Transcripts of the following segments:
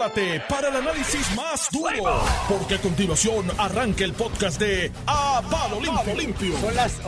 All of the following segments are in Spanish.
prepárate para el análisis más duro, porque a continuación arranca el podcast de A Palo Limpio. Son las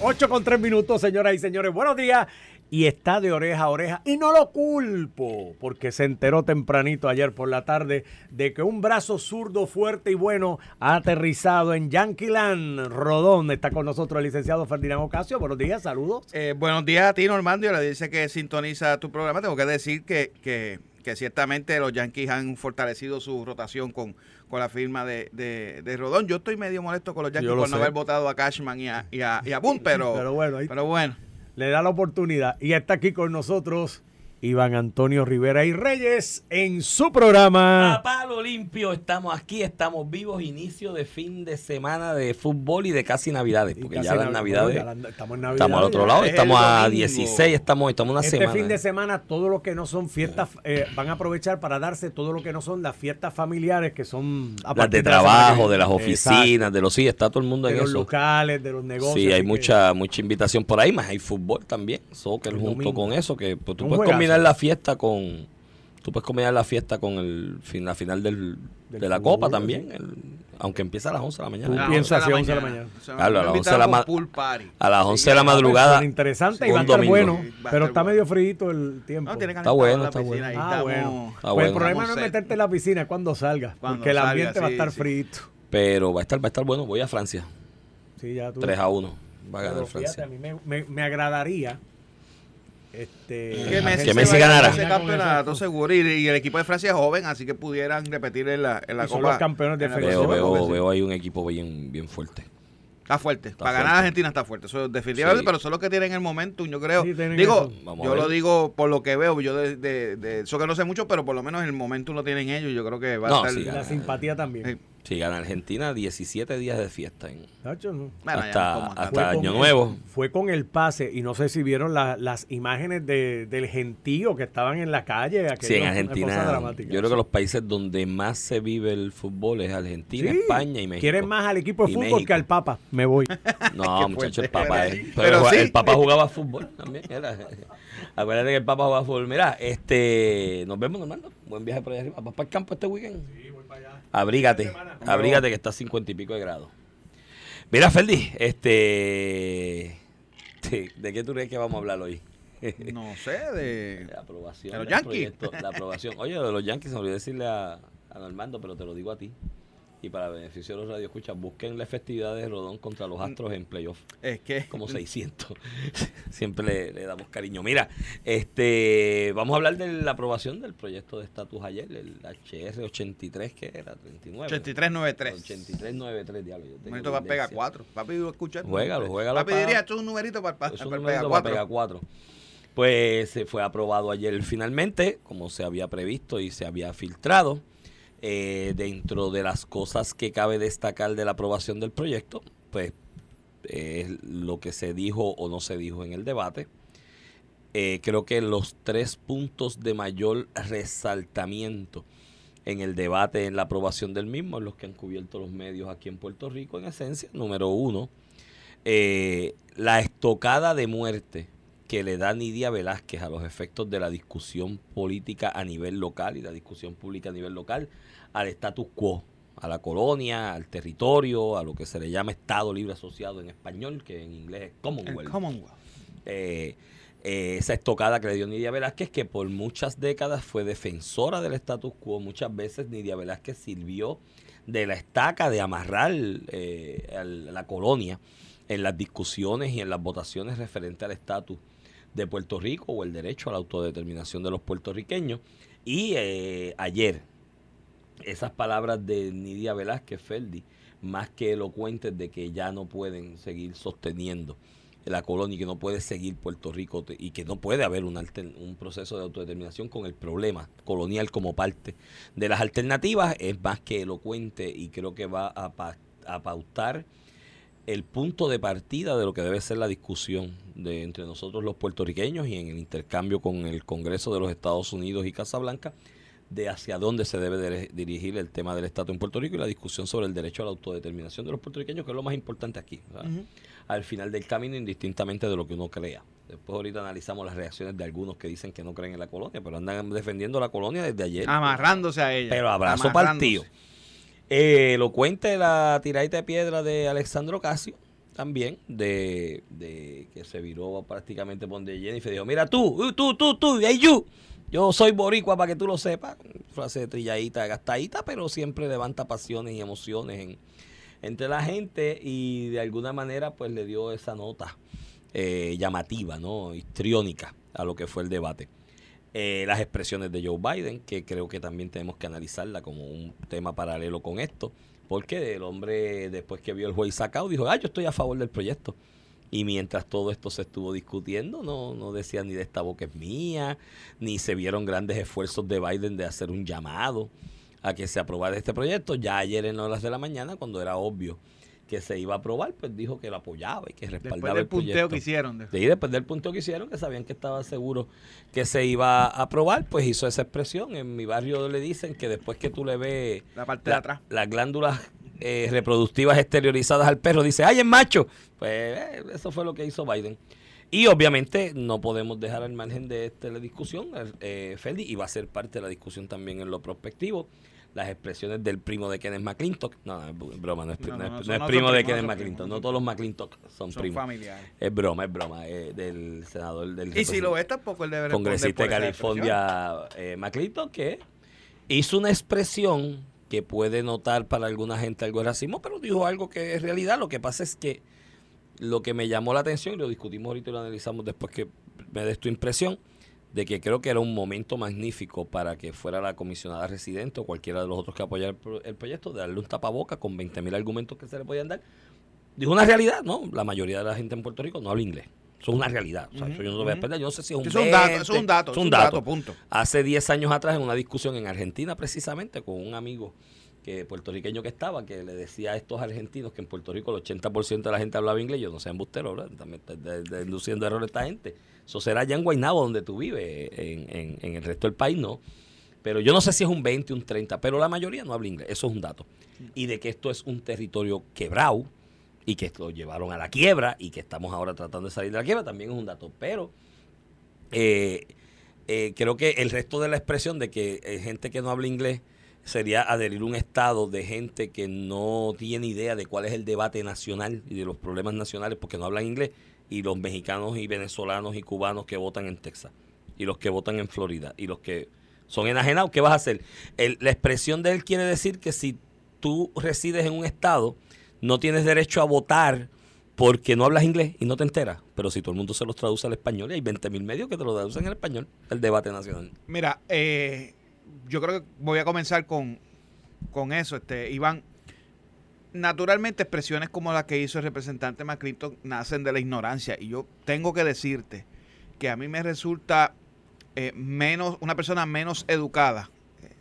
8 con 3 minutos, señoras y señores. Buenos días. Y está de oreja a oreja. Y no lo culpo, porque se enteró tempranito ayer por la tarde de que un brazo zurdo fuerte y bueno ha aterrizado en Yanquiland. Rodón está con nosotros el licenciado Ferdinand Ocasio. Buenos días, saludos. Eh, buenos días a ti, Normando. Le dice que sintoniza tu programa. Tengo que decir que, que, que ciertamente los Yankees han fortalecido su rotación con, con la firma de, de, de Rodón. Yo estoy medio molesto con los Yankees por no sé. haber votado a Cashman y a, y a, y a Boone, pero, Pero bueno, ahí- pero bueno. Le da la oportunidad. Y está aquí con nosotros Iván Antonio Rivera y Reyes en su programa. A palo limpio, estamos aquí, estamos vivos, inicio de fin de semana de fútbol y de casi navidades, porque casi ya las Nav- navidades, estamos en Navidad. estamos al otro lado, Es estamos a domingo. 16, estamos, estamos una Este semana. fin de semana, todo lo que no son fiestas, eh, van a aprovechar para darse todo lo que no son las fiestas familiares, que son a las de trabajo, de las Exacto. oficinas, de los sí, está todo el mundo de en los eso. locales, de los negocios. Sí, hay que- mucha mucha invitación por ahí, más hay fútbol también, soccer El junto domingo. con eso, que pues, tú Un puedes juegazo. combinar la fiesta con tú puedes combinar la fiesta con el fin, la final del, Del de la fútbol, Copa también, el- aunque empieza a las 11 de la Tú mañana. A las piensas 11 así, 11 de la mañana. Claro, a las me 11 de la a las 11 de la madrugada. Interesante y va a estar bueno, pero está medio frío el tiempo. Está calentado bueno, está piscina, bueno. Ah, bueno. Está Pues bueno. el problema no es meterte en la piscina, es cuando salga, Cuando porque el ambiente va a estar frito. Pero va a estar va a estar bueno, voy a Francia, Sí, ya tú. 3 a 1. Va a ganar Francia. a mí me, me- me agradaría este, Que Messi, Que Messi a ganara. ese campeonato seguro y, y el equipo de Francia es joven, así que pudieran repetir en la, en la Y son Copa. los campeones de defensa. Veo, veo, veo ahí un equipo bien, bien fuerte. Está fuerte. Para fuerte. ganar Argentina está fuerte. Eso definitivamente, Sí. pero son los que tienen el momentum, yo creo. Sí, digo, a yo lo digo por lo que veo, yo de, de, de eso que no sé mucho, pero por lo menos el momentum lo tienen ellos. Yo creo que va a estar. sí, la simpatía también. Sí. Si gana Argentina, 17 días de fiesta. en- Nacho, no. Bueno, ya hasta no Año el- Nuevo. fue con el pase y no sé si vieron la- las imágenes de, del gentío que estaban en la calle. aquello, Sí, en Argentina. Yo creo que los países donde más se vive el fútbol es Argentina, Sí. España y México. Quieren más al equipo de Y fútbol México. que al Papa. Me voy. No, muchachos, el. Papa es. Pero Pero, sí. el Papa jugaba fútbol también. Era. Acuérdate que el Papa jugaba fútbol. Mira, este, nos vemos, Normando. Buen viaje por allá arriba. ¿Vas para el campo este weekend? Sí. Abrígate, abrígate que está a 50 y pico de grados. Mira, Ferdi, este. ¿De qué tú crees que vamos a hablar hoy? No sé, de. La aprobación. ¿De los Yankees? proyecto, La aprobación. Oye, de los Yankees, se me olvidó decirle a, a Normando, pero te lo digo a ti. Y para beneficio de los radioescuchas, busquen la festividad de Rodón contra los Astros en playoff. Es que. Como 600. Siempre le, le damos cariño. Mira, este vamos a hablar de la aprobación del proyecto de estatus ayer, el HR 83, que era 39. 8393. 8393, diablo. Momento va a pegar tendencia. 4. Papi, escucha. Juégalo, juégalo Papi para- diría, esto es un numerito para, para, para pegar para 4. pegar cuatro. Pues se fue aprobado ayer finalmente, como se había previsto y se había filtrado. Eh, dentro de las cosas que cabe destacar de la aprobación del proyecto, pues es lo que se dijo o no se dijo en el debate. Eh, creo que los tres puntos de mayor resaltamiento en el debate, en la aprobación del mismo, en los que han cubierto los medios aquí en Puerto Rico, en esencia, número uno, eh, la estocada de muerte que le da Nidia Velázquez a los efectos de la discusión política a nivel local y la discusión pública a nivel local al status quo, a la colonia, al territorio, a lo que se le llama Estado Libre Asociado en español, que en inglés es Commonwealth. Commonwealth. Eh, eh, esa estocada que le dio Nidia Velázquez, que por muchas décadas fue defensora del status quo, muchas veces Nidia Velázquez sirvió de la estaca de amarrar eh, al- la colonia en las discusiones y en las votaciones referentes al estatus de Puerto Rico o el derecho a la autodeterminación de los puertorriqueños. Y eh, ayer, esas palabras de Nidia Velázquez Feldi, más que elocuentes de que ya no pueden seguir sosteniendo la colonia y que no puede seguir Puerto Rico y que no puede haber un, un proceso de autodeterminación con el problema colonial como parte de las alternativas, es más que elocuente y creo que va a, pa- a pautar el punto de partida de lo que debe ser la discusión de entre nosotros los puertorriqueños y en el intercambio con el Congreso de los Estados Unidos y Casablanca de hacia dónde se debe de- dirigir el tema del estatus en Puerto Rico y la discusión sobre el derecho a la autodeterminación de los puertorriqueños, que es lo más importante aquí. Al final del camino, indistintamente de lo que uno crea. Después ahorita analizamos las reacciones de algunos que dicen que no creen en la colonia, pero andan defendiendo la colonia desde ayer. Amarrándose a ella. Pero abrazo partido. Eh, lo cuente la tiradita de piedra de Alexandro Casio, también, de, de que se viró prácticamente por donde Jennifer dijo, mira tú, uh, tú, tú, tú, hey you, yo soy boricua para que tú lo sepas. Frase trilladita, gastadita, pero siempre levanta pasiones y emociones en, entre la gente y de alguna manera pues le dio esa nota eh, llamativa, ¿no? histriónica a lo que fue el debate. Eh, las expresiones de Joe Biden, que creo que también tenemos que analizarla como un tema paralelo con esto, porque el hombre después que vio el juez sacado dijo, ah, yo estoy a favor del proyecto. Y mientras todo esto se estuvo discutiendo, no, no decía ni de esta boca es mía, ni se vieron grandes esfuerzos de Biden de hacer un llamado a que se aprobara este proyecto. Ya ayer en horas de la mañana, cuando era obvio que se iba a aprobar, pues dijo que lo apoyaba y que respaldaba Después del el punteo que hicieron. de- Sí, después del punto que hicieron, que sabían que estaba seguro que se iba a aprobar, pues hizo esa expresión. En mi barrio le dicen que después que tú le ves La parte de atrás. las glándulas eh, reproductivas exteriorizadas al perro, dice, ¡ay, es macho! Pues eh, eso fue lo que hizo Biden. Y obviamente no podemos dejar al margen de esta la discusión, eh, Feli, y va a ser parte de la discusión también en lo prospectivo, las expresiones del primo de Kenneth McClintock. No, no, es broma, no es, No, no no, es- primo de Kenneth McClintock. No todos los McClintock son, Son primos. familiares. Es broma, es broma. eh, del senador del Y si lo ves, tampoco él debe congresista de. California, eh, McClintock, que hizo una expresión que puede notar para alguna gente algo de racismo, pero dijo algo que es realidad. Lo que pasa es que lo que me llamó la atención, y lo discutimos ahorita y lo analizamos después que me des tu impresión, de que creo que era un momento magnífico para que fuera la comisionada residente o cualquiera de los otros que apoyara el, pro- el proyecto, de darle un tapaboca con 20 mil argumentos que se le podían dar. Dijo una realidad, ¿no? La mayoría de la gente en Puerto Rico no habla inglés. Eso es una realidad. O sea, eso yo no lo voy a perder. Yo no sé si es un es un dato, 20, eso es un dato, es un dato, punto. Hace 10 años atrás, en una discusión en Argentina, precisamente, con un amigo que puertorriqueño que estaba, que le decía a estos argentinos que en Puerto Rico el 80% de la gente hablaba inglés, yo no sé embustero, ¿verdad? También está induciendo error a esta gente. Eso será allá en Guaynabo, donde tú vives, en, en- en el resto del país no. Pero yo no sé si es un 20, un 30, pero la mayoría no habla inglés, eso es un dato. Y de que esto es un territorio quebrado y que lo llevaron a la quiebra y que estamos ahora tratando de salir de la quiebra, también es un dato. Pero eh, eh, creo que el resto de la expresión de que eh, gente que no habla inglés sería adherir un estado de gente que no tiene idea de cuál es el debate nacional y de los problemas nacionales porque no hablan inglés y los mexicanos y venezolanos y cubanos que votan en Texas y los que votan en Florida y los que son enajenados, ¿qué vas a hacer? El- la expresión de él quiere decir que si tú resides en un estado, no tienes derecho a votar porque no hablas inglés y no te enteras. Pero si todo el mundo se los traduce al español, y hay 20 mil medios que te lo traducen en español, el debate nacional. Mira, eh, yo creo que voy a comenzar con, con eso, este, Iván. Naturalmente, expresiones como la que hizo el representante McClinton nacen de la ignorancia. Y yo tengo que decirte que a mí me resulta eh, menos, una persona menos educada. eh,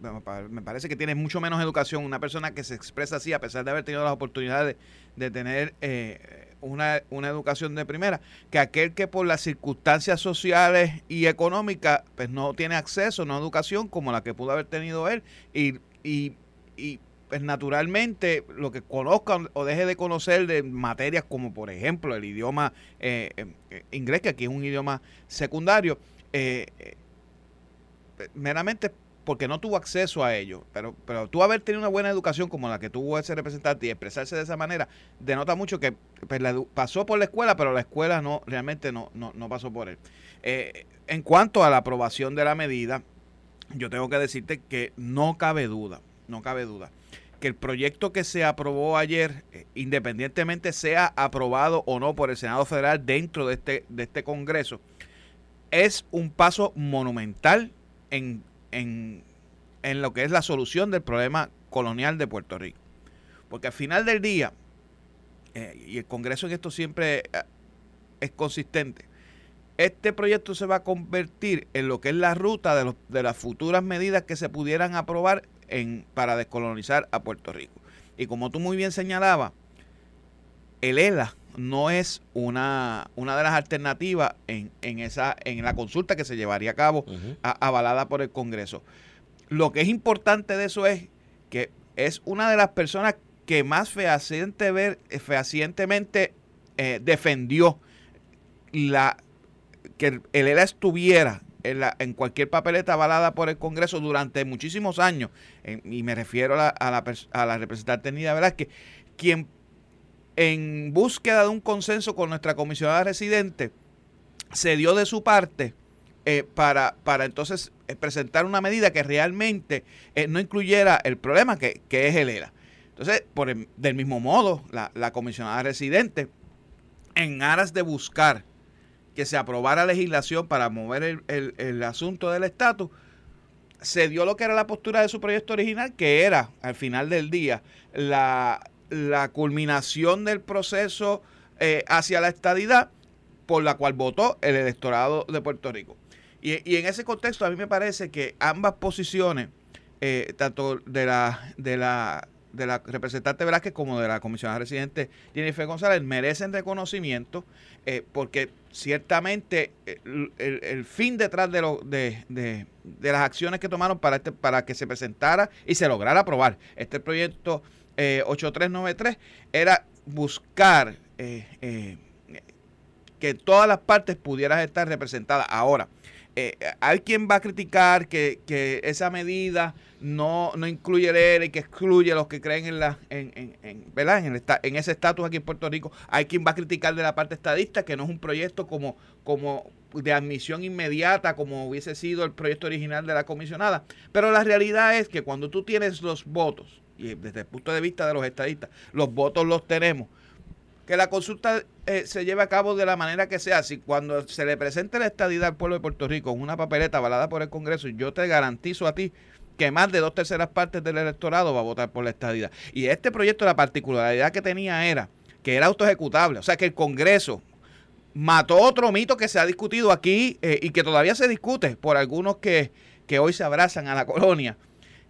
me pa- me parece que tiene mucho menos educación una persona que se expresa así, a pesar de haber tenido las oportunidades de, de tener eh, una, una educación de primera, que aquel que por las circunstancias sociales y económicas pues no tiene acceso, a educación como la que pudo haber tenido él y, y, y, pues naturalmente lo que conozca o deje de conocer de materias como por ejemplo el idioma eh, eh, inglés, que aquí es un idioma secundario, eh, meramente porque no tuvo acceso a ello. Pero, pero tú haber tenido una buena educación como la que tuvo ese representante y expresarse de esa manera, denota mucho que pues, pasó por la escuela, pero la escuela no realmente no, no, no pasó por él. Eh, en cuanto a la aprobación de la medida, yo tengo que decirte que no cabe duda, no cabe duda, que el proyecto que se aprobó ayer, eh, independientemente sea aprobado o no por el Senado Federal dentro de este, de este Congreso, es un paso monumental en, en, en lo que es la solución del problema colonial de Puerto Rico. Porque al final del día, eh, y el Congreso en esto siempre eh, es consistente, este proyecto se va a convertir en lo que es la ruta de, los- de las futuras medidas que se pudieran aprobar en, para descolonizar a Puerto Rico. Y como tú muy bien señalabas, el ELA no es una, una de las alternativas en, en, esa, en la consulta que se llevaría a cabo a- avalada por el Congreso. lo que es importante de eso es que es una de las personas que más fehaciente ver, fehacientemente eh, defendió la que el, ELA estuviera en, la, en, cualquier papeleta avalada por el Congreso durante muchísimos años, y me refiero a la, a la, a la representante Nida Velázquez, quien en búsqueda de un consenso con nuestra comisionada residente, se dio de su parte eh, para, para entonces eh, presentar una medida que realmente eh, no incluyera el problema que, es el ERA. Entonces, por del mismo modo, la, comisionada residente, en aras de buscar que se aprobara legislación para mover el, el asunto del estatus, se dio lo que era la postura de su proyecto original, que era, al final del día, la, la culminación del proceso eh, hacia la estadidad por la cual votó el electorado de Puerto Rico. Y, en ese contexto a mí me parece que ambas posiciones, eh, tanto de la, de la de la representante Velázquez como de la comisionada residente Jennifer González merecen reconocimiento eh, porque ciertamente el, fin detrás de, lo, de, de, de, las acciones que tomaron para, este, para que se presentara y se lograra aprobar este proyecto 8393 eh, era buscar eh, eh, que todas las partes pudieran estar representadas. Ahora, hay quien va a criticar que, esa medida no, no incluye el y que excluye a los que creen en la en, en, ¿verdad? en, en ese estatus aquí en Puerto Rico. Hay quien va a criticar de la parte estadista que no es un proyecto como, como de admisión inmediata como hubiese sido el proyecto original de la comisionada. Pero la realidad es que cuando tú tienes los votos y desde el punto de vista de los estadistas, los votos los tenemos. Que la consulta eh, se lleve a cabo de la manera que sea. Si cuando se le presente la estadidad al pueblo de Puerto Rico en una papeleta avalada por el Congreso, yo te garantizo a ti que más de dos terceras partes del electorado va a votar por la estadidad. Y este proyecto, la particularidad que tenía era que era autoejecutable. O sea, que el Congreso mató otro mito que se ha discutido aquí eh, y que todavía se discute por algunos que, que hoy se abrazan a la colonia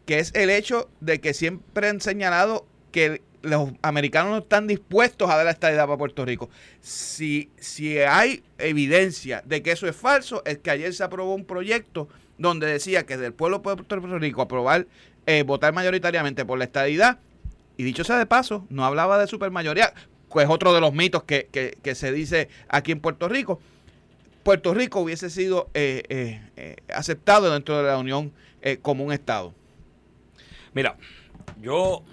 que es el hecho de que siempre han señalado que los americanos no están dispuestos a dar la estadidad para Puerto Rico. Si, si hay evidencia de que eso es falso, es que ayer se aprobó un proyecto donde decía que del pueblo de Puerto Rico aprobar, eh, votar mayoritariamente por la estadidad, y dicho sea de paso, no hablaba de supermayoría, que es otro de los mitos que, que, se dice aquí en Puerto Rico. Puerto Rico hubiese sido eh, eh, aceptado dentro de la Unión como un Estado. Mira, yo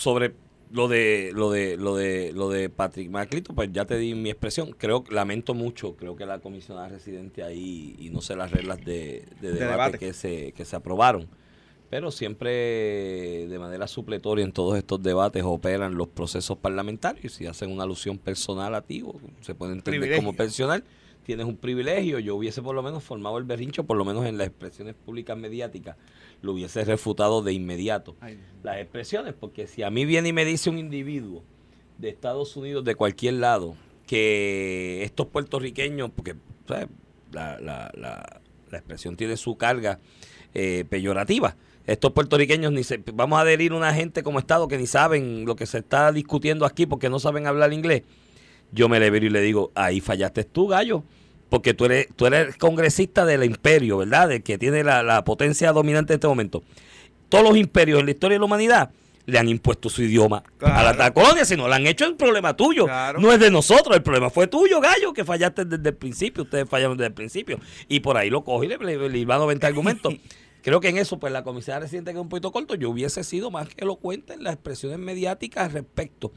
sobre lo de lo de lo de lo de Patrick Maclito, pues ya te di mi expresión. Creo lamento mucho, creo que la comisionada residente ahí y no sé las reglas de, debate, que se que se aprobaron. Pero siempre de manera supletoria en todos estos debates operan los procesos parlamentarios y hacen una alusión personal a ti, se puede entender como personal tienes un privilegio. Yo hubiese por lo menos formado el berrincho, por lo menos en las expresiones públicas mediáticas, lo hubiese refutado de inmediato. Las expresiones, porque si a mí viene y me dice un individuo de Estados Unidos, de cualquier lado, que estos puertorriqueños, porque La, la, la, la, expresión tiene su carga eh, peyorativa. Estos puertorriqueños ni se, vamos a adherir a una gente como Estado que ni saben lo que se está discutiendo aquí porque no saben hablar inglés. Yo me le veo y le digo, ahí fallaste tú, gallo porque tú eres, tú eres congresista del imperio, ¿verdad? De que tiene la, potencia dominante en este momento. Todos los imperios en la historia de la humanidad le han impuesto su idioma a la, colonia, si no lo han hecho es problema tuyo, no es de nosotros, el problema fue tuyo, gallo, que fallaste desde el principio, ustedes fallaron desde el principio, y por ahí lo coge y le, le, le, a 90 argumentos. Creo que en eso, pues la comisaria reciente que es un poquito corto, yo hubiese sido más que elocuente en las expresiones mediáticas respecto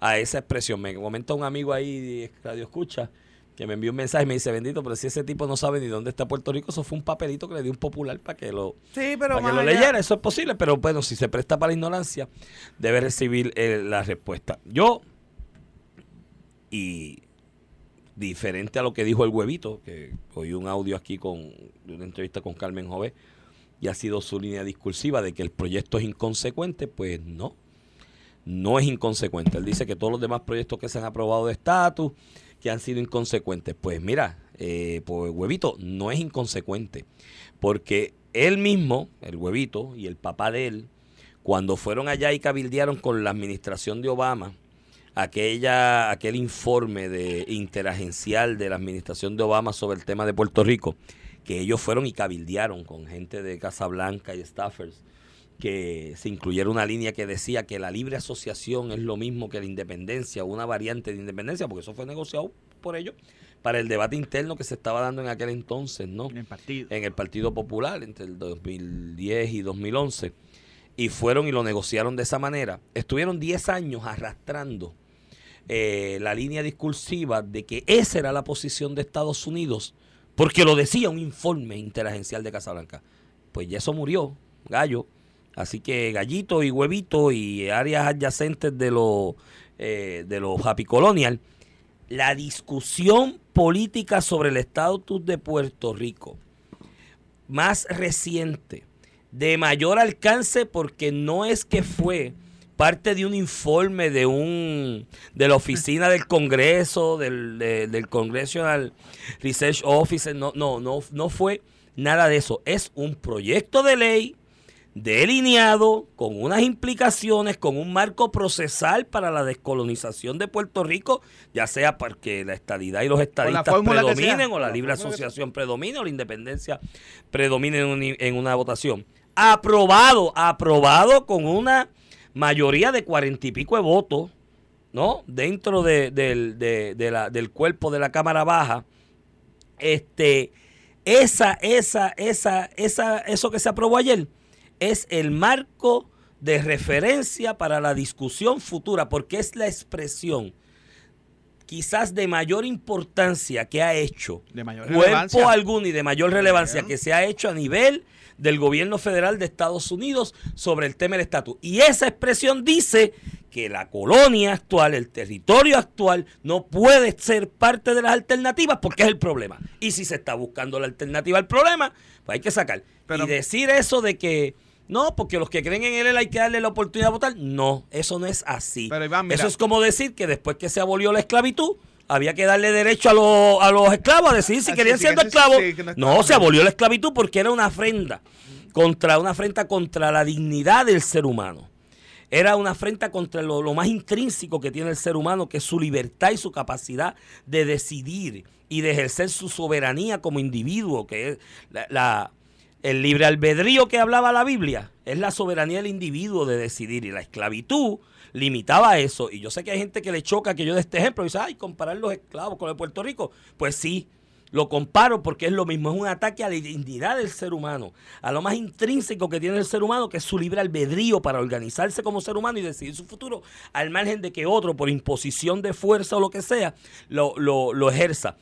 a esa expresión. Me comenta un amigo ahí, Radio Escucha, que me envió un mensaje y me dice, bendito, pero si ese tipo no sabe ni dónde está Puerto Rico, eso fue un papelito que le dio un popular para que lo, lo leyera, eso es posible, pero bueno, si se presta para la ignorancia, debe recibir eh, la respuesta. Yo, y diferente a lo que dijo el huevito, que oí un audio aquí con de una entrevista con Carmen Jové, y ha sido su línea discursiva de que el proyecto es inconsecuente, pues no, no es inconsecuente. Él dice que todos los demás proyectos que se han aprobado de estatus, que han sido inconsecuentes. Pues mira, eh, pues huevito no es inconsecuente, porque él mismo, el huevito y el papá de él, cuando fueron allá y cabildearon con la administración de Obama, aquella, aquel informe de interagencial de la administración de Obama sobre el tema de Puerto Rico, que ellos fueron y cabildearon con gente de Casablanca y Staffers, que se incluyera una línea que decía que la libre asociación es lo mismo que la independencia, una variante de independencia, porque eso fue negociado por ellos para el debate interno que se estaba dando en aquel entonces, ¿no? En el partido. En el Partido Popular entre el 2010 y 2011. Y fueron y lo negociaron de esa manera. Estuvieron 10 años arrastrando eh, la línea discursiva de que esa era la posición de Estados Unidos, porque lo decía un informe interagencial de Casablanca. Pues ya eso murió, gallo. Así que gallito y huevito y áreas adyacentes de los eh, de los Happy Colonial la discusión política sobre el estatus de Puerto Rico más reciente, de mayor alcance porque no es que fue parte de un informe de un de la oficina del Congreso, del, del Congressional Research Office, no, no, no, no fue nada de eso. Es un proyecto de ley delineado con unas implicaciones, con un marco procesal para la descolonización de Puerto Rico, ya sea porque la estadidad y los estadistas predominen o la libre asociación predomine o la independencia predomine en, una votación. Aprobado, aprobado con una mayoría de cuarenta y pico de votos, ¿no? Dentro de, del cuerpo de la Cámara Baja. Este, esa, esa, esa, esa, eso que se aprobó ayer es el marco de referencia para la discusión futura, porque es la expresión quizás de mayor importancia que ha hecho de mayor cuerpo alguno y de mayor relevancia que se ha hecho a nivel del gobierno federal de Estados Unidos sobre el tema del estatus. Y esa expresión dice que la colonia actual, el territorio actual, no puede ser parte de las alternativas porque es el problema. Y si se está buscando la alternativa al problema, pues hay que sacar. y decir eso de que no, porque los que creen en él hay que darle la oportunidad de votar. No, eso no es así. eso es como decir que después que se abolió la esclavitud, había que darle derecho a, los, a los esclavos a decidir si ah, querían ser esclavos. no, se abolió la esclavitud porque era una afrenta contra una afrenta contra la dignidad del ser humano. Era una afrenta contra lo, más intrínseco que tiene el ser humano, que es su libertad y su capacidad de decidir y de ejercer su soberanía como individuo, que es la el libre albedrío que hablaba la Biblia es la soberanía del individuo de decidir y la esclavitud limitaba eso. Y yo sé que hay gente que le choca que yo de este ejemplo y dice, ay, comparar los esclavos con el Puerto Rico. Pues sí, lo comparo porque es lo mismo, es un ataque a la dignidad del ser humano, a lo más intrínseco que tiene el ser humano, que es su libre albedrío para organizarse como ser humano y decidir su futuro, al margen de que otro, por imposición de fuerza o lo que sea, lo, lo, lo ejerza.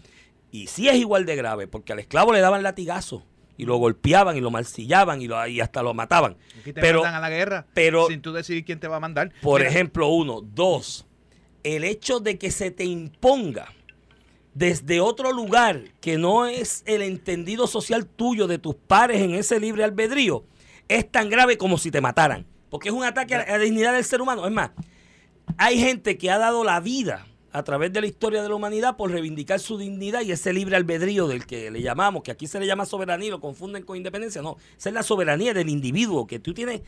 Y sí es igual de grave, porque al esclavo le daban latigazo y lo golpeaban y lo marcillaban y, lo, y hasta lo mataban. te pero, mandan a la guerra pero, sin tú decidir quién te va a mandar. Por ejemplo, uno. Dos, el hecho de que se te imponga desde otro lugar que no es el entendido social tuyo de tus pares en ese libre albedrío es tan grave como si te mataran. Porque es un ataque a la dignidad del ser humano. Es más, hay gente que ha dado la vida a través de la historia de la humanidad por reivindicar su dignidad y ese libre albedrío del que le llamamos, que aquí se le llama soberanía y lo confunden con independencia. No, esa es la soberanía del individuo, que tú tienes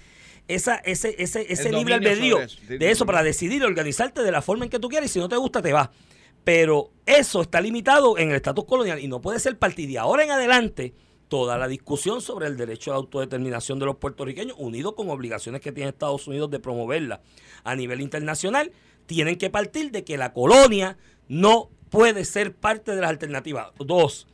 esa, ese, ese, ese libre albedrío de eso para decidir organizarte de la forma en que tú quieres y si no te gusta te vas. Pero eso está limitado en el estatus colonial y no puede ser partido de ahora en adelante toda la discusión sobre el derecho a la autodeterminación de los puertorriqueños, unido con obligaciones que tiene Estados Unidos de promoverla a nivel internacional, tienen que partir de que la colonia no puede ser parte de las alternativas. Dos,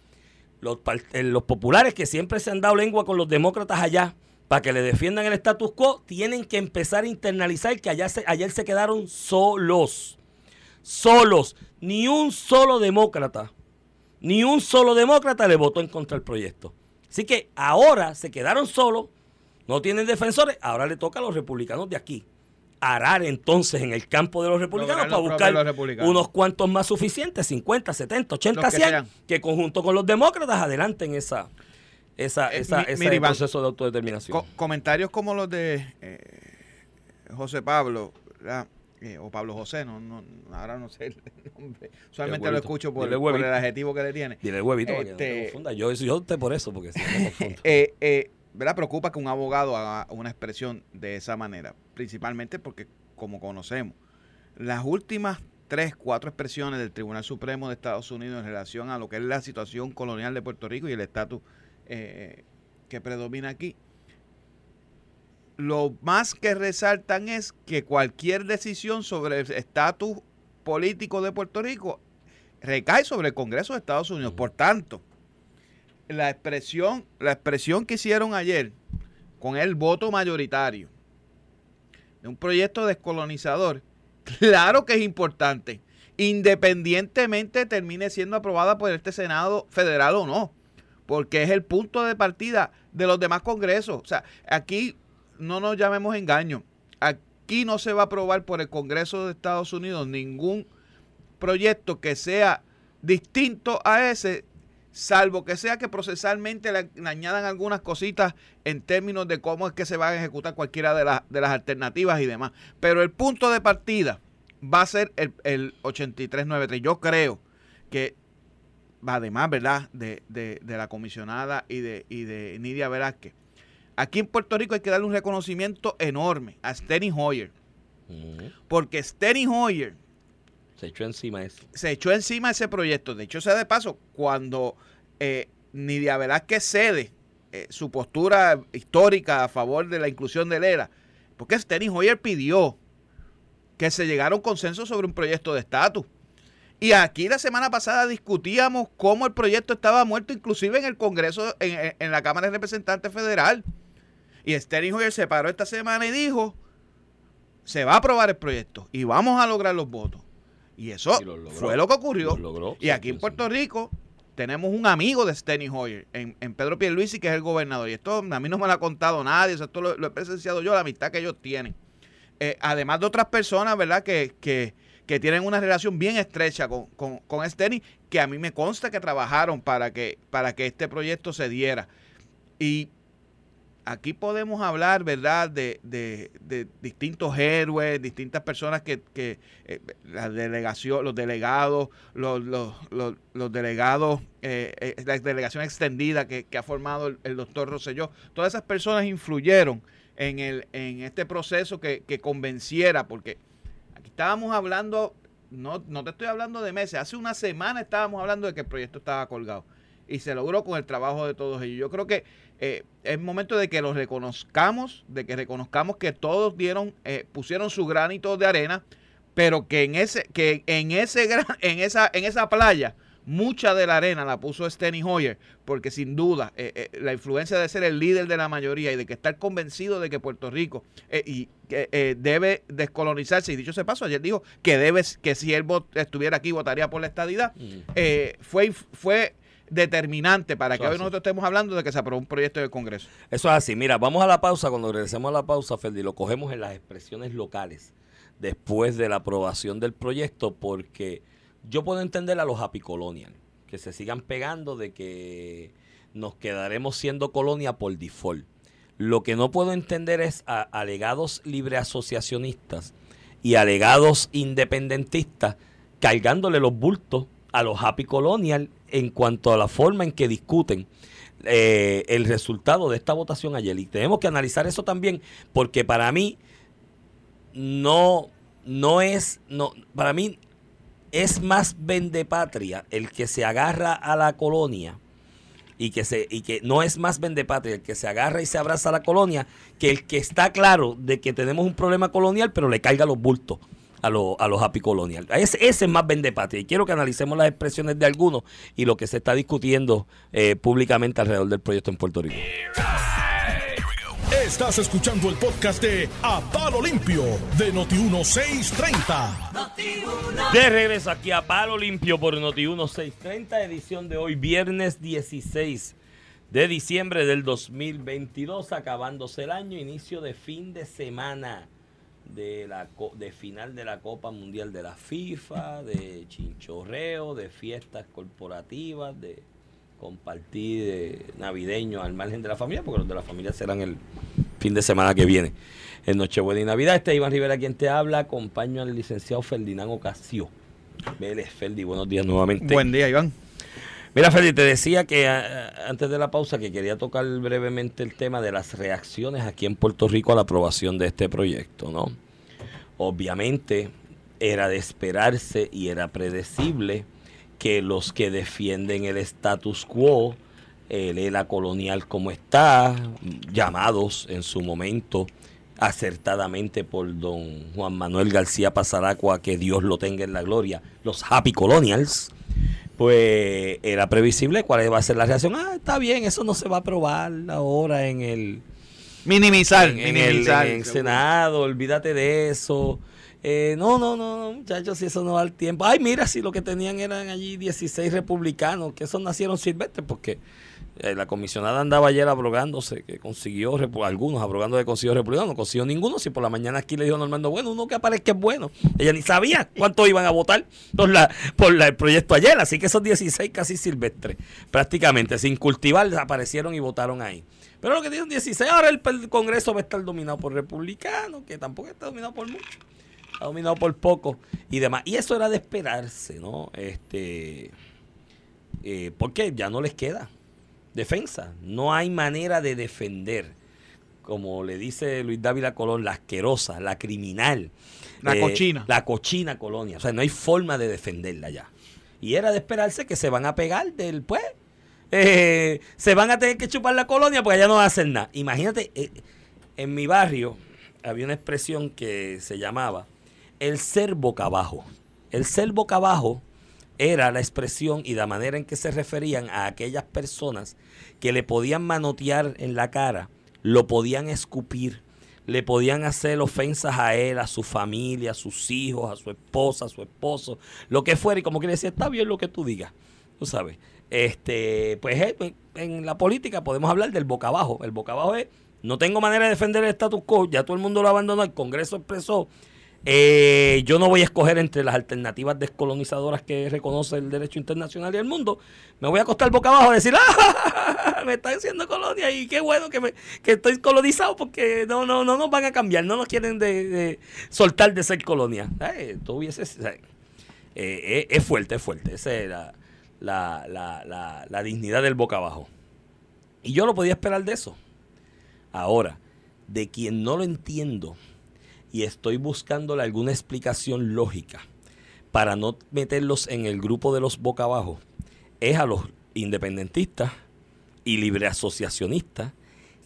los, eh, los populares que siempre se han dado lengua con los demócratas allá para que le defiendan el status quo, tienen que empezar a internalizar que allá ayer se quedaron solos. Solos. Ni un solo demócrata, ni un solo demócrata le votó en contra del proyecto. Así que ahora se quedaron solos, no tienen defensores, ahora le toca a los republicanos de aquí arar entonces en el campo de los republicanos para buscar unos cuantos más suficientes, 50, 70, 80, 100, que, conjunto con los demócratas adelanten esa, esa, eh, ese proceso de autodeterminación. comentarios como los de eh, José Pablo, eh, o Pablo José, no, no, ahora no sé el nombre. Usualmente lo escucho por, el adjetivo que le tiene. Dile huevito, este, Yo, yo opté por eso, porque si no eh, ¿verdad? Preocupa que un abogado haga una expresión de esa manera, principalmente porque, como conocemos, las últimas tres, cuatro expresiones del Tribunal Supremo de Estados Unidos en relación a lo que es la situación colonial de Puerto Rico y el estatus eh, que predomina aquí. Lo más que resaltan es que cualquier decisión sobre el estatus político de Puerto Rico recae sobre el Congreso de Estados Unidos. Por tanto, la expresión, la expresión que hicieron ayer con el voto mayoritario de un proyecto descolonizador, claro que es importante, independientemente termine siendo aprobada por este Senado federal o no, porque es el punto de partida de los demás congresos. O sea, aquí no nos llamemos engaño, aquí no se va a aprobar por el Congreso de Estados Unidos ningún proyecto que sea distinto a ese salvo que sea que procesalmente le, añadan algunas cositas en términos de cómo es que se van a ejecutar cualquiera de, de las alternativas y demás. Pero el punto de partida va a ser el, el 8393. Yo creo que, además, ¿verdad?, de, de, de, la comisionada y de, y de Nidia Velázquez, aquí en Puerto Rico hay que darle un reconocimiento enorme a Steny Hoyer. Porque Steny Hoyer se echó encima eso. Se echó encima ese proyecto. De hecho, sea de paso, cuando eh, Nidia Velázquez cede eh, su postura histórica a favor de la inclusión de ERA, porque Steny Hoyer pidió que se llegara un consenso sobre un proyecto de estatus. Y aquí la semana pasada discutíamos cómo el proyecto estaba muerto, inclusive en el Congreso, en, la Cámara de Representantes Federal. Y Steny Hoyer se paró esta semana y dijo, se va a aprobar el proyecto y vamos a lograr los votos. Y eso fue lo que ocurrió. y aquí en Puerto Rico tenemos un amigo de Steny Hoyer, en, en, Pedro Pierluisi, que es el gobernador. Y esto a mí no me lo ha contado nadie, esto lo, he presenciado yo, la amistad que ellos tienen. Eh, además de otras personas, ¿verdad?, que, que, que tienen una relación bien estrecha con, con, con Steny, que a mí me consta que trabajaron para que, para que este proyecto se diera. Y aquí podemos hablar, ¿verdad?, de, de, distintos héroes, distintas personas que, que eh, la delegación, los delegados, los, los, los, delegados, eh, eh, la delegación extendida que, ha formado el, doctor Rosselló, todas esas personas influyeron en, el, en este proceso que, que convenciera, porque aquí estábamos hablando, no, no te estoy hablando de meses, hace una semana estábamos hablando de que el proyecto estaba colgado y se logró con el trabajo de todos ellos. Yo creo que eh, es momento de que los reconozcamos, de que reconozcamos que todos dieron, eh, pusieron su granito de arena, pero que en ese, que en ese en esa, en esa playa, mucha de la arena la puso Steny Hoyer, porque sin duda eh, la influencia de ser el líder de la mayoría y de que estar convencido de que Puerto Rico y, debe descolonizarse, y dicho ese paso, ayer dijo que debe, que si él estuviera aquí votaría por la estadidad, mm. fue, fue determinante para que hoy nosotros estemos hablando de que se aprobó un proyecto del Congreso. Eso es así. Mira, vamos a la pausa. Cuando regresemos a la pausa, Ferdi, lo cogemos en las expresiones locales después de la aprobación del proyecto, porque yo puedo entender a los apicolonial que se sigan pegando de que nos quedaremos siendo colonia por default. Lo que no puedo entender es a alegados libre asociacionistas y alegados independentistas cargándole los bultos a los happy colonial en cuanto a la forma en que discuten eh, el resultado de esta votación ayer. Y tenemos que analizar eso también, porque para mí no, no es, no, para mí es más vendepatria el que se agarra a la colonia y que se y que no es más vendepatria el que se agarra y se abraza a la colonia que el que está claro de que tenemos un problema colonial pero le caiga los bultos a, a los happy colonial. Ese, ese es más patria Y quiero que analicemos las expresiones de algunos y lo que se está discutiendo eh, públicamente alrededor del proyecto en Puerto Rico. Estás escuchando el podcast de A Palo Limpio de Noti1630. de regreso aquí a Palo Limpio por Noti1630, edición de hoy, viernes 16 de diciembre del 2022, acabándose el año, inicio de fin de semana de la de final de la Copa Mundial de la FIFA, de chinchorreo, de fiestas corporativas, de compartir de navideño al margen de la familia, porque los de la familia serán el fin de semana que viene. En Nochebuena y Navidad, este es Iván Rivera quien te habla, acompaño al licenciado Ferdinand Ocasio. Vélez, Ferdi, buenos días nuevamente. Buen día, Iván. Mira, Ferdi, te decía que antes de la pausa que quería tocar brevemente el tema de las reacciones aquí en Puerto Rico a la aprobación de este proyecto, ¿no? Obviamente era de esperarse y era predecible que los que defienden el status quo el ELA colonial como está, llamados en su momento acertadamente por don Juan Manuel García Pasaracua, que Dios lo tenga en la gloria, los Happy Colonials, pues era previsible cuál iba a ser la reacción. Ah, está bien, eso no se va a aprobar ahora en el, Minimizar, en, el, en el Senado, olvídate de eso. Eh, no, no, no, no, muchachos, si eso no va al tiempo. Ay, mira, si lo que tenían eran allí 16 republicanos, que esos nacieron silvestres, porque la comisionada andaba ayer abrogándose, que consiguió, algunos abrogando que consiguió republicano, no consiguió ninguno, si por la mañana aquí le dijo Normando, bueno, uno que aparezca es bueno. Ella ni sabía cuántos iban a votar por, la, por el proyecto ayer, así que esos 16 casi silvestres, prácticamente, sin cultivar, aparecieron y votaron ahí. Pero lo que tienen 16, ahora el, el Congreso va a estar dominado por republicanos, que tampoco está dominado por mucho, está dominado por poco y demás. Y eso era de esperarse, ¿no? Este, eh, porque ya no les queda defensa. No hay manera de defender, como le dice Luis Dávila Colón, la asquerosa, la criminal. La eh, cochina. La cochina colonia. O sea, no hay forma de defenderla ya. Y era de esperarse que se van a pegar del, pues, eh, se van a tener que chupar la colonia porque allá no va a hacer nada. Imagínate, eh, en mi barrio había una expresión que se llamaba el ser boca abajo. El ser boca abajo era la expresión y la manera en que se referían a aquellas personas que le podían manotear en la cara, lo podían escupir, le podían hacer ofensas a él, a su familia, a sus hijos, a su esposa, a su esposo, lo que fuera, y como quiere decir, está bien lo que tú digas, tú sabes. Este, pues eh, en la política podemos hablar del boca abajo. El boca abajo es, no tengo manera de defender el status quo, ya todo el mundo lo abandonó, el Congreso expresó eh, yo no voy a escoger entre las alternativas descolonizadoras que reconoce el derecho internacional y el mundo. Me voy a acostar boca abajo a decir, ¡ah! Me están haciendo colonia y qué bueno que, me, que estoy colonizado porque no, no, no nos van a cambiar, no nos quieren de, soltar de ser colonia. Eh, tú hubieses- eh, es fuerte, es fuerte. Esa es la, la, la, la, la dignidad del boca abajo. Y yo lo podía esperar de eso. Ahora, de quien no lo entiendo y estoy buscándole alguna explicación lógica para no meterlos en el grupo de los boca abajo, es a los independentistas y libre asociacionistas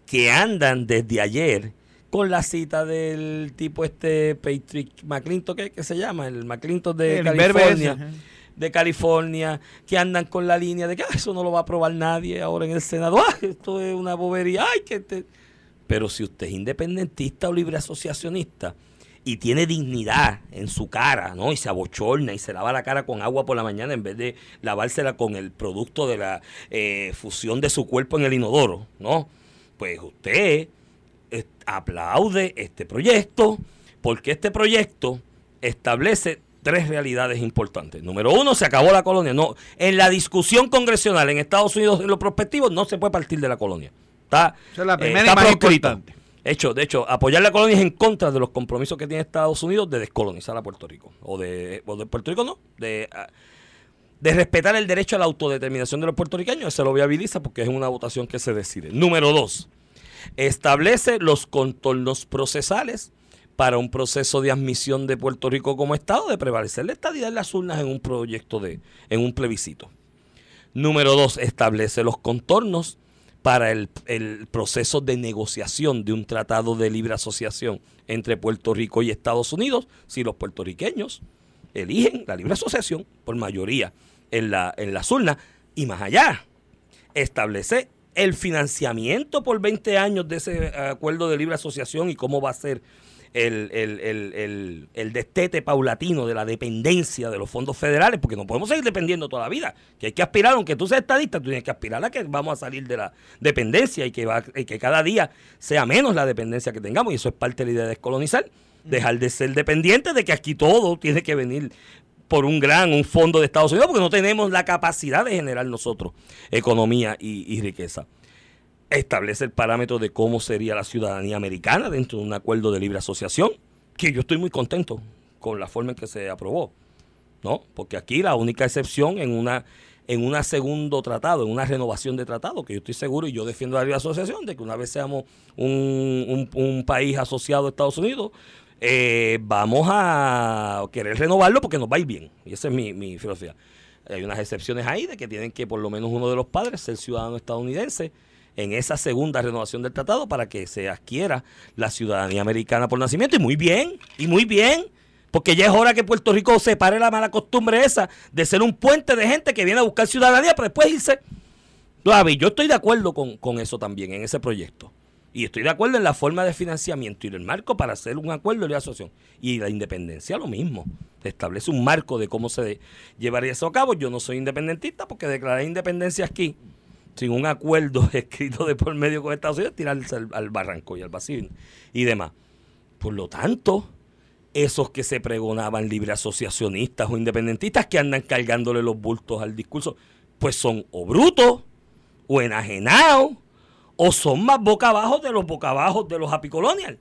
que andan desde ayer con la cita del tipo este Patrick McClinton, ¿qué, qué se llama? El McClinton de El California de California que andan con la línea de que "Ah, eso no lo va a aprobar nadie ahora en el Senado. Ah, esto es una bobería. Ay, que te-". Pero si usted es independentista o libre asociacionista y tiene dignidad en su cara, ¿no? Y se abochorna y se lava la cara con agua por la mañana en vez de lavársela con el producto de la eh, fusión de su cuerpo en el inodoro, ¿no? Pues usted eh, aplaude este proyecto porque este proyecto establece tres realidades importantes. Número uno, se acabó la colonia. No, en la discusión congresional en Estados Unidos en los prospectivos no se puede partir de la colonia. Está, la eh, primera está más proscrito. importante. Hecho, de hecho, apoyar la colonia es en contra de los compromisos que tiene Estados Unidos de descolonizar a Puerto Rico. O de, o de Puerto Rico no, de, ah, de respetar el derecho a la autodeterminación de los puertorriqueños. Eso lo viabiliza porque es una votación que se decide. Número dos, establece los contornos procesales para un proceso de admisión de Puerto Rico como Estado, de prevalecer la estadidad en las urnas en un proyecto de, en un plebiscito. Número dos, establece los contornos para el, proceso de negociación de un tratado de libre asociación entre Puerto Rico y Estados Unidos, si los puertorriqueños eligen la libre asociación por mayoría en, la, en las urnas, y más allá, establece el financiamiento por 20 años de ese acuerdo de libre asociación y cómo va a ser el, el, el, el, el destete paulatino de la dependencia de los fondos federales, porque no podemos seguir dependiendo toda la vida, que hay que aspirar, aunque tú seas estadista, tú tienes que aspirar a que vamos a salir de la dependencia y que, va, y que cada día sea menos la dependencia que tengamos, y eso es parte de la idea de descolonizar, dejar de ser dependiente de que aquí todo tiene que venir por un gran, un fondo de Estados Unidos, porque no tenemos la capacidad de generar nosotros economía y, y riqueza establece el parámetro de cómo sería la ciudadanía americana dentro de un acuerdo de libre asociación, que yo estoy muy contento con la forma en que se aprobó, ¿no? Porque aquí la única excepción en una en un segundo tratado, en una renovación de tratado, que yo estoy seguro y yo defiendo la libre asociación, de que una vez seamos un, un- país asociado a Estados Unidos, eh, vamos a querer renovarlo porque nos va a ir bien. Y esa es mi, mi filosofía. Hay unas excepciones ahí de que tienen que por lo menos uno de los padres ser ciudadano estadounidense en esa segunda renovación del tratado para que se adquiera la ciudadanía americana por nacimiento. Y muy bien, y muy bien. Porque ya es hora que Puerto Rico separe la mala costumbre esa de ser un puente de gente que viene a buscar ciudadanía para después irse. Yo estoy de acuerdo con, con eso también, en ese proyecto. Y estoy de acuerdo en la forma de financiamiento y el marco para hacer un acuerdo de asociación. Y la independencia lo mismo. Establece un marco de cómo se llevaría eso a cabo. Yo no soy independentista porque declarar independencia aquí, sin un acuerdo escrito de por medio con Estados Unidos, tirarse al barranco y al vacío y demás. Por lo tanto, esos que se pregonaban libre asociacionistas o independentistas que andan cargándole los bultos al discurso, pues son o brutos o enajenados o son más boca abajo de los boca abajo de los apicolonial.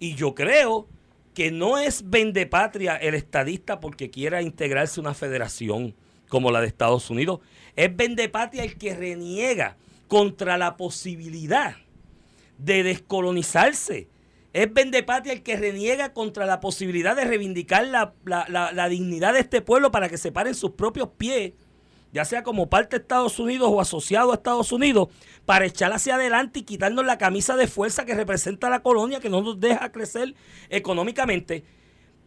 Y yo creo que no es vendepatria el estadista porque quiera integrarse una federación como la de Estados Unidos. Es vendepatria el que reniega contra la posibilidad de descolonizarse es Vendepatria el que reniega contra la posibilidad de reivindicar la, dignidad de este pueblo para que se paren sus propios pies, ya sea como parte de Estados Unidos o asociado a Estados Unidos, para echar hacia adelante y quitarnos la camisa de fuerza que representa la colonia, que no nos deja crecer económicamente.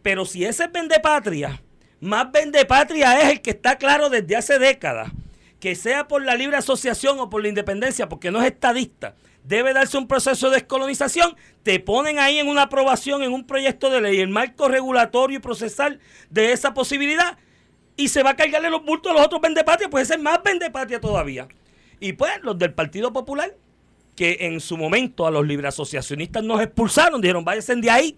Pero si ese es Vendepatria, más Vendepatria es el que está claro desde hace décadas, que sea por la libre asociación o por la independencia, porque no es estadista debe darse un proceso de descolonización, te ponen ahí en una aprobación, en un proyecto de ley, el marco regulatorio y procesal de esa posibilidad, y se va a cargarle los bultos a los otros vendepatria, pues ese es más vendepatria todavía. Y pues los del Partido Popular, que en su momento a los libre asociacionistas nos expulsaron, dijeron váyanse de ahí,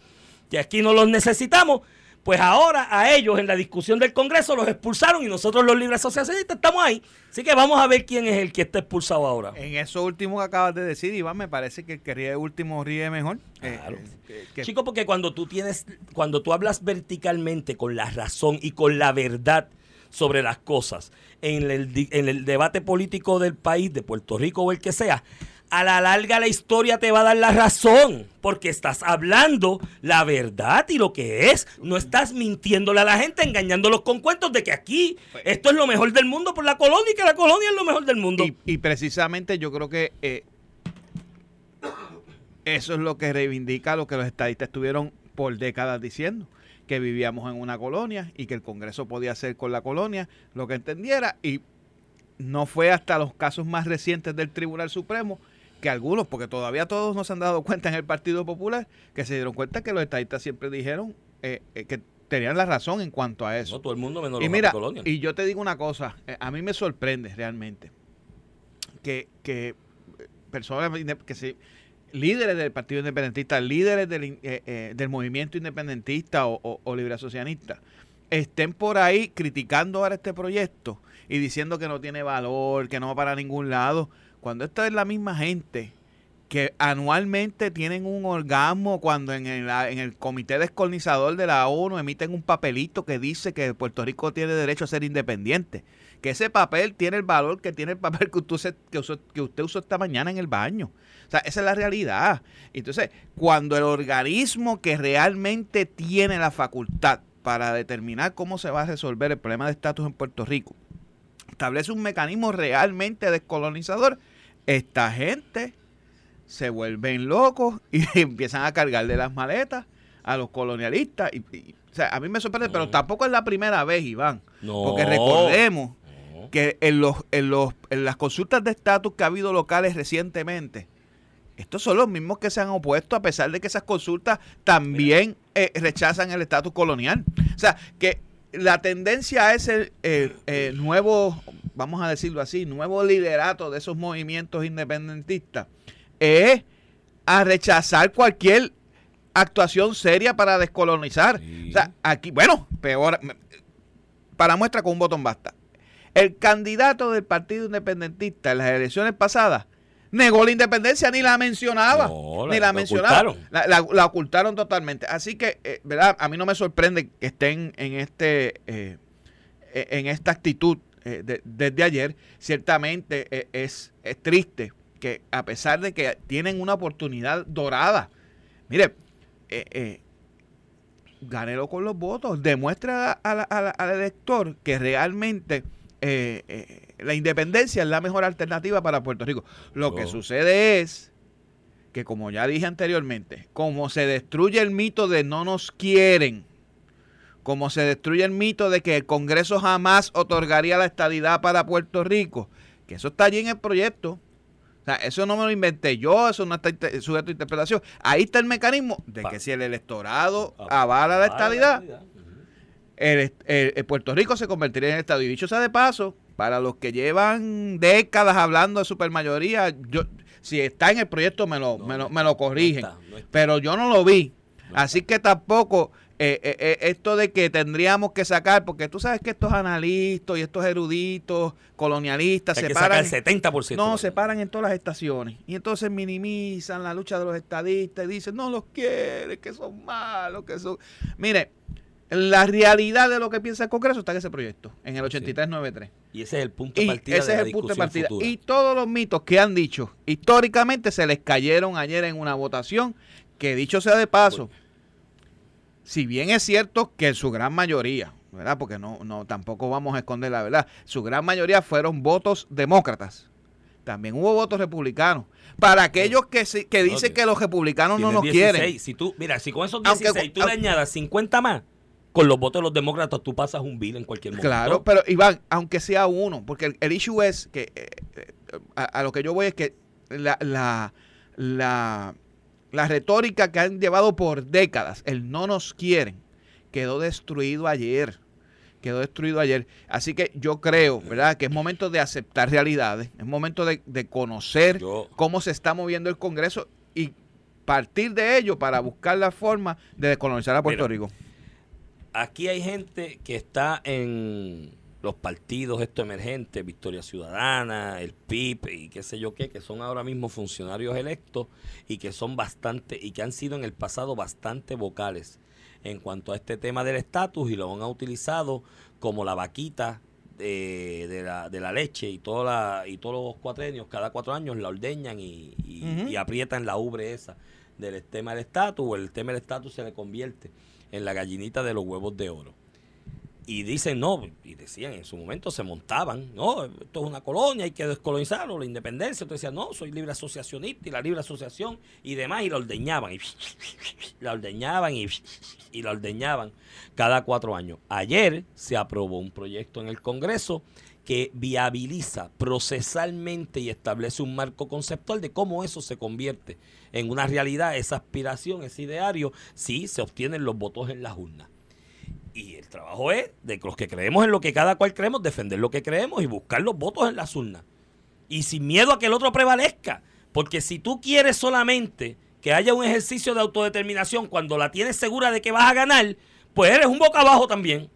que aquí no los necesitamos, pues ahora a ellos en la discusión del Congreso los expulsaron y nosotros los libres asociacionistas estamos ahí. Así que vamos a ver quién es el que está expulsado ahora. En eso último que acabas de decir, Iván, me parece que el que ríe último ríe mejor. Eh, claro. Eh, Chico, porque cuando tú tienes, cuando tú hablas verticalmente con la razón y con la verdad sobre las cosas en el, en el debate político del país, de Puerto Rico o el que sea, a la larga la historia te va a dar la razón, porque estás hablando la verdad y lo que es. No estás mintiéndole a la gente, engañándolos con cuentos de que aquí esto es lo mejor del mundo por la colonia y que la colonia es lo mejor del mundo. Y, precisamente yo creo que eh, eso es lo que reivindica lo que los estadistas estuvieron por décadas diciendo que vivíamos en una colonia y que el Congreso podía hacer con la colonia lo que entendiera y no fue hasta los casos más recientes del Tribunal Supremo que algunos, porque todavía todos no se han dado cuenta en el Partido Popular, que se dieron cuenta que los estadistas siempre dijeron eh, eh, que tenían la razón en cuanto a eso. todo el mundo menos y mira, y yo te digo una cosa, eh, a mí me sorprende realmente que, que personas que se líderes del Partido Independentista, líderes del, del movimiento independentista o, o, libre asocianista, estén por ahí criticando ahora este proyecto y diciendo que no tiene valor, que no va para ningún lado. Cuando esta es la misma gente que anualmente tienen un orgasmo cuando en el, comité descolonizador de la ONU emiten un papelito que dice que Puerto Rico tiene derecho a ser independiente. Que ese papel tiene el valor que tiene el papel que usted, que usted usó esta mañana en el baño. O sea, esa es la realidad. Entonces, cuando el organismo que realmente tiene la facultad para determinar cómo se va a resolver el problema de estatus en Puerto Rico establece un mecanismo realmente descolonizador, esta gente se vuelven locos y empiezan a cargarle las maletas a los colonialistas. Y, o sea, a mí me sorprende, pero tampoco es la primera vez, Iván. Porque recordemos que en, los, en, los, en las consultas de estatus que ha habido locales recientemente, estos son los mismos que se han opuesto a pesar de que esas consultas también eh, rechazan el estatus colonial. O sea, que la tendencia a ese eh, eh, nuevo, vamos a decirlo así, nuevo liderato de esos movimientos independentistas es a rechazar cualquier actuación seria para descolonizar. O sea, aquí, bueno, peor, para muestra con un botón basta. El candidato del Partido Independentista en las elecciones pasadas negó la independencia, ni la mencionaba. ni la, mencionaba. Ocultaron. La, ocultaron totalmente. Así que, eh, ¿verdad? A mí no me sorprende que estén en este eh, e, en esta actitud eh, desde ayer. Ciertamente es, es, triste que a pesar de que tienen una oportunidad dorada, mire, eh, con los votos, demuestra al elector que realmente eh, eh, la independencia es la mejor alternativa para Puerto Rico. Lo que Oh. sucede es que, como ya dije anteriormente, como se destruye el mito de no nos quieren, como se destruye el mito de que el Congreso jamás otorgaría la estadidad para Puerto Rico, que eso está allí en el proyecto. O sea, eso no me lo inventé yo, eso no está sujeto a interpretación. Ahí está el mecanismo de que si el electorado avala la estadidad. El, est- el- el Puerto Rico se convertiría en Estado. Y dicho sea de paso, para los que llevan décadas hablando de supermayoría, yo, si está en el proyecto me lo, No, me lo, me lo corrigen. no está, no está. Pero yo no lo vi. Así que tampoco eh, eh, eh, esto de que tendríamos que sacar, porque tú sabes que estos analistas y estos eruditos colonialistas Hay se paran. el 70%. No, se paran en todas las estaciones. Y entonces minimizan la lucha de los estadistas y dicen, no los quiere, que son malos, que son... Mire, la realidad de lo que piensa el Congreso está en ese proyecto, en el 8393. Y ese es el punto de Y partida ese de es el punto de partida. futura. Y todos los mitos que han dicho históricamente se les cayeron ayer en una votación que dicho sea de paso, si bien es cierto que en su gran mayoría, ¿verdad? Porque no, no tampoco vamos a esconder la verdad, su gran mayoría fueron votos demócratas. También hubo votos republicanos. Para aquellos que, sí- que dicen que los republicanos no nos 16. quieren. Si tú, mira, si con esos Aunque- 16 tú le aunque- añadas 50 más, con los votos de los demócratas tú pasas un bill en cualquier momento. Claro, pero Iván, aunque sea uno, porque el, el issue es que eh, eh, a, a lo que yo voy es que la, la, la, la retórica que han llevado por décadas, el no nos quieren, quedó destruido ayer. Quedó destruido ayer. Así que yo creo, ¿verdad?, que es momento de aceptar realidades, es momento de, de conocer Yo- cómo se está moviendo el Congreso y partir de ello para buscar la forma de descolonizar a Puerto Mira, Rico. Aquí hay gente que está en los partidos estos emergentes, Victoria Ciudadana, el PIB y qué sé yo qué, que son ahora mismo funcionarios electos y que son bastante y que han sido en el pasado bastante vocales en cuanto a este tema del estatus y lo han utilizado como la vaquita de, de la, de la leche y toda la, y todos los cuatrenios, cada cuatro años la ordeñan y, y- Ujú. y aprietan la ubre esa del tema del estatus o el tema del estatus se le convierte en la gallinita de los huevos de oro. Y dicen, no, y decían en su momento, se montaban, no, esto es una colonia, hay que descolonizarlo, la independencia. Entonces decían, no, soy libre asociacionista y la libre asociación y demás, y la ordeñaban, y la ordeñaban y, y la ordeñaban cada cuatro años. Ayer se aprobó un proyecto en el Congreso que viabiliza procesalmente y establece un marco conceptual de cómo eso se convierte en una realidad, esa aspiración, ese ideario, si se obtienen los votos en las urnas. Y el trabajo es de los que creemos en lo que cada cual creemos, defender lo que creemos y buscar los votos en las urnas. Y sin miedo a que el otro prevalezca. Porque si tú quieres solamente que haya un ejercicio de autodeterminación cuando la tienes segura de que vas a ganar, pues eres un boca abajo también.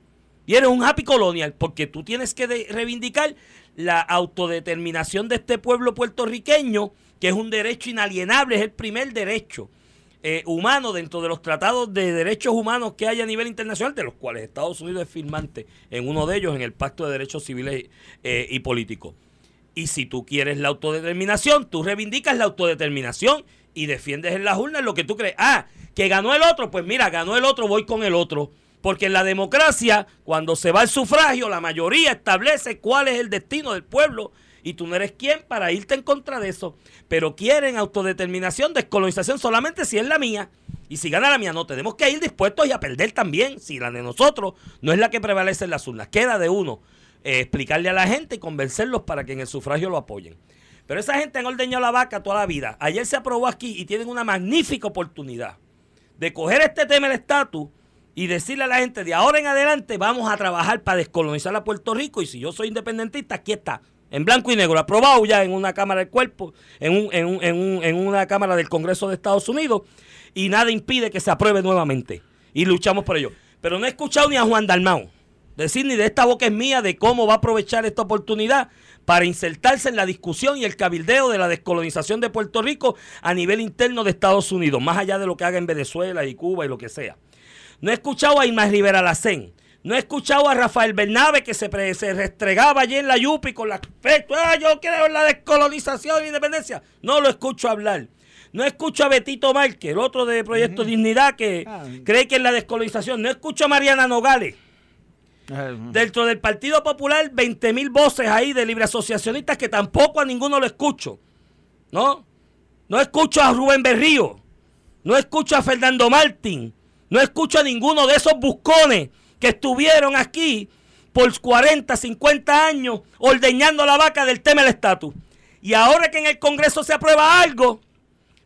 Y eres un happy colonial, porque tú tienes que reivindicar la autodeterminación de este pueblo puertorriqueño, que es un derecho inalienable, es el primer derecho eh, humano dentro de los tratados de derechos humanos que hay a nivel internacional, de los cuales Estados Unidos es firmante en uno de ellos, en el Pacto de Derechos Civiles eh, y Políticos. Y si tú quieres la autodeterminación, tú reivindicas la autodeterminación y defiendes en las urnas lo que tú crees. Ah, que ganó el otro, pues mira, ganó el otro, voy con el otro. Porque en la democracia, cuando se va al sufragio, la mayoría establece cuál es el destino del pueblo y tú no eres quien para irte en contra de eso. Pero quieren autodeterminación, descolonización solamente si es la mía. Y si gana la mía, no, tenemos que ir dispuestos y a perder también. Si la de nosotros no es la que prevalece en las urnas, queda de uno eh, explicarle a la gente y convencerlos para que en el sufragio lo apoyen. Pero esa gente han ordeñado la vaca toda la vida. Ayer se aprobó aquí y tienen una magnífica oportunidad de coger este tema del estatus y decirle a la gente de ahora en adelante vamos a trabajar para descolonizar a Puerto Rico y si yo soy independentista, aquí está, en blanco y negro, aprobado ya en una Cámara del Cuerpo, en, un- en, un- en un- en una Cámara del Congreso de Estados Unidos y nada impide que se apruebe nuevamente y luchamos por ello. Pero no he escuchado ni a Juan Dalmau decir ni de esta boca es mía de cómo va a aprovechar esta oportunidad para insertarse en la discusión y el cabildeo de la descolonización de Puerto Rico a nivel interno de Estados Unidos, más allá de lo que haga en Venezuela y Cuba y lo que sea. No he escuchado a Irma Rivera Lacén. No he escuchado a Rafael Bernabe que se, pre- se restregaba allí en la Yupi con la. Ah, yo quiero la descolonización e independencia. No lo escucho hablar. No escucho a Betito Márquez, el otro de Proyecto Dignidad, que Ah. cree que es la descolonización. No escucho a Mariana Nogales Dentro del Partido Popular, 20 mil voces ahí de libre asociacionistas que tampoco a ninguno lo escucho. ¿No? No escucho a Rubén Berrío. No escucho a Fernando Martín. No escucho a ninguno de esos buscones que estuvieron aquí por 40, 50 años ordeñando la vaca del tema del estatus. Y ahora que en el Congreso se aprueba algo,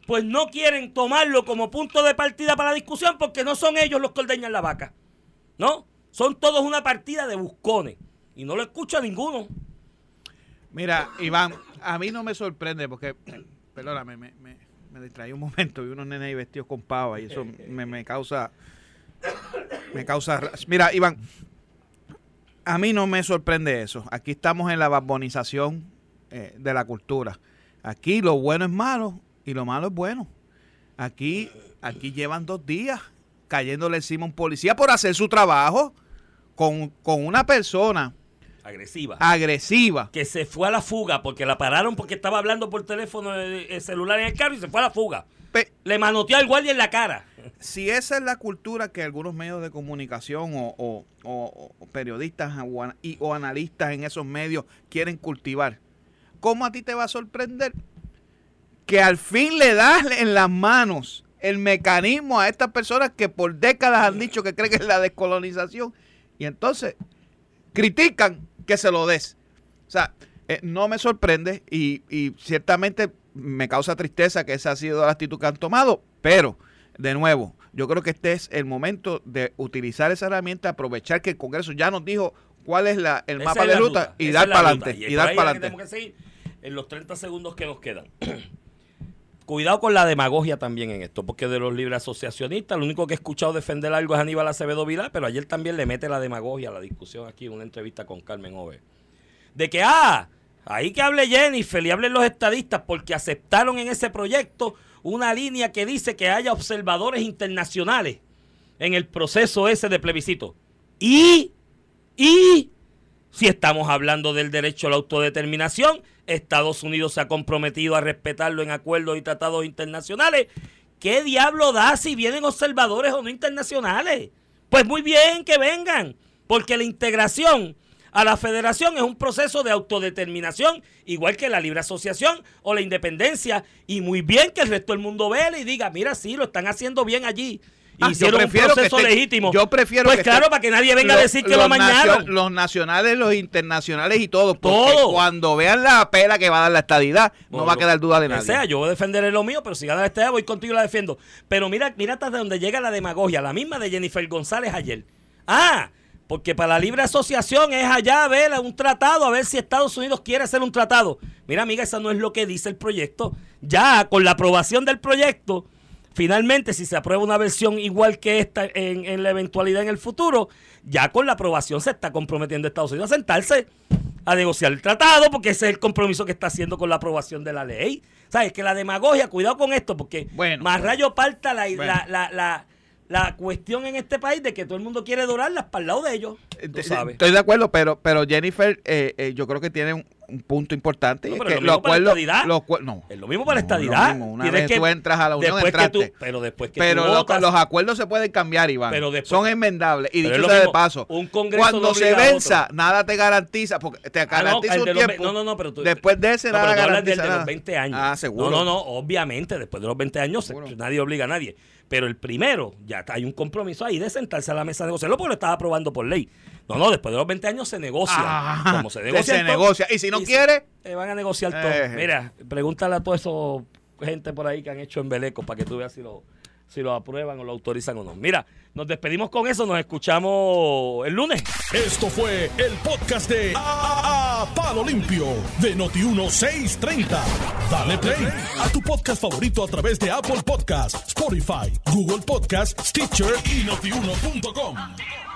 pues no quieren tomarlo como punto de partida para la discusión porque no son ellos los que ordeñan la vaca. ¿No? Son todos una partida de buscones. Y no lo escucho a ninguno. Mira, Iván, a mí no me sorprende porque, perdóname, me, me, me distraí un momento, vi unos nenes ahí vestidos con pava y eso me, me causa, me causa, ra- mira, Iván, a mí no me sorprende eso. Aquí estamos en la barbonización eh, de la cultura. Aquí lo bueno es malo y lo malo es bueno. Aquí, aquí llevan dos días cayéndole encima a un policía por hacer su trabajo con, con una persona Agresiva. agresiva. que se fue a la fuga porque la pararon porque estaba hablando por teléfono eh, eh, celular en el carro y se fue a la fuga. Pe- Le manoteó al guardia en la cara. si esa es la cultura que algunos medios de comunicación o, o- o- o periodistas y, o analistas en esos medios quieren cultivar, ¿cómo a ti te va a sorprender que al fin le das en las manos el mecanismo a estas personas que por décadas han dicho que creen que es la descolonización y entonces critican que se lo des? O sea, eh, no me sorprende y, y ciertamente me causa tristeza que esa ha sido la actitud que han tomado, pero de nuevo, yo creo que este es el momento de utilizar esa herramienta, aprovechar que el Congreso ya nos dijo cuál es la, el Esa mapa de ruta, y esa dar para adelante. Y Y dar para adelante. tenemos que seguir en los 30 segundos que nos quedan. Cuidado con la demagogia también en esto, porque de los libres asociacionistas, lo único que he escuchado defender algo es Aníbal Acevedo Vilá, pero ayer también le mete la demagogia a la discusión aquí en una entrevista con Carmen Ove. De que, ah, ahí que hable Jennifer y hablen los estadistas, porque aceptaron en ese proyecto una línea que dice que haya observadores internacionales en el proceso ese de plebiscito. Y, y, si estamos hablando del derecho a la autodeterminación, Estados Unidos se ha comprometido a respetarlo en acuerdos y tratados internacionales. ¿Qué diablo da si vienen observadores o no internacionales? Pues muy bien que vengan, porque la integración a la federación es un proceso de autodeterminación, igual que la libre asociación o la independencia, y muy bien que el resto del mundo vea y diga, mira, sí, lo están haciendo bien allí. Ah, yo Hicieron un prefiero que proceso esté- legítimo. yo prefiero Pues que claro, esté- para que nadie venga a decir que lo nacio- Los nacionales, los internacionales y todo. Porque Todo. cuando vean la pela que va a dar la estadidad, no va a quedar duda de nadie. sea, yo voy a defender lo mío, pero si gana esta voy contigo y la defiendo. Pero mira, mira hasta donde llega la demagogia, la misma de Jennifer González ayer. Ah, porque para la libre asociación es allá a ver un tratado, a ver si Estados Unidos quiere hacer un tratado. Mira, amiga, eso no es lo que dice el proyecto. Ya con la aprobación del proyecto, finalmente, si se aprueba una versión igual que esta en, en la eventualidad en el futuro, ya con la aprobación se está comprometiendo Estados Unidos a sentarse a negociar el tratado, porque ese es el compromiso que está haciendo con la aprobación de la ley. ¿Sabes? Que la demagogia, cuidado con esto, porque Bueno. más rayo parta la, Bueno. la, la, la, la cuestión en este país de que todo el mundo quiere dorarlas para el lado de ellos. Tú sabes. Estoy de acuerdo, pero, pero Jennifer, eh, eh, yo creo que tiene un, un punto importante. No, es que lo mismo para la acuerdos- estadidad. los acuer- no. Es lo mismo para la No, estadidad. lo mismo. Una Tienes vez tú entras a la unión, después que entraste. tú- pero después que Pero tú lo- votas, los acuerdos se pueden cambiar, Iván. Pero después- Son enmendables. Y dicho lo sea de paso, un congreso cuando no se venza, nada te garantiza, porque te Ah, no, garantiza el un de los tiempo. no, no, no, pero tú- después de ese, No, nada pero tú hablas del de los 20 años. Ah, seguro. No, no, no, obviamente, después de los 20 años Seguro. nadie obliga a nadie. Pero el primero, ya hay un compromiso ahí de sentarse a la mesa a negociarlo porque lo estaba aprobando por ley. No, no, después de los 20 años se negocia. Ah, Como se se negocia. todo, negocia. Y si no se- quiere, van a negociar todo. Eh. Mira, pregúntale a toda esa gente por ahí que han hecho embelecos para que tú veas si lo, si lo aprueban o lo autorizan o no. Mira, nos despedimos con eso, nos escuchamos el lunes. Esto fue el podcast de A, A- Palo Limpio de Noti1630. Dale play a tu podcast favorito a través de Apple Podcasts, Spotify, Google Podcasts, Stitcher y notiuno.com.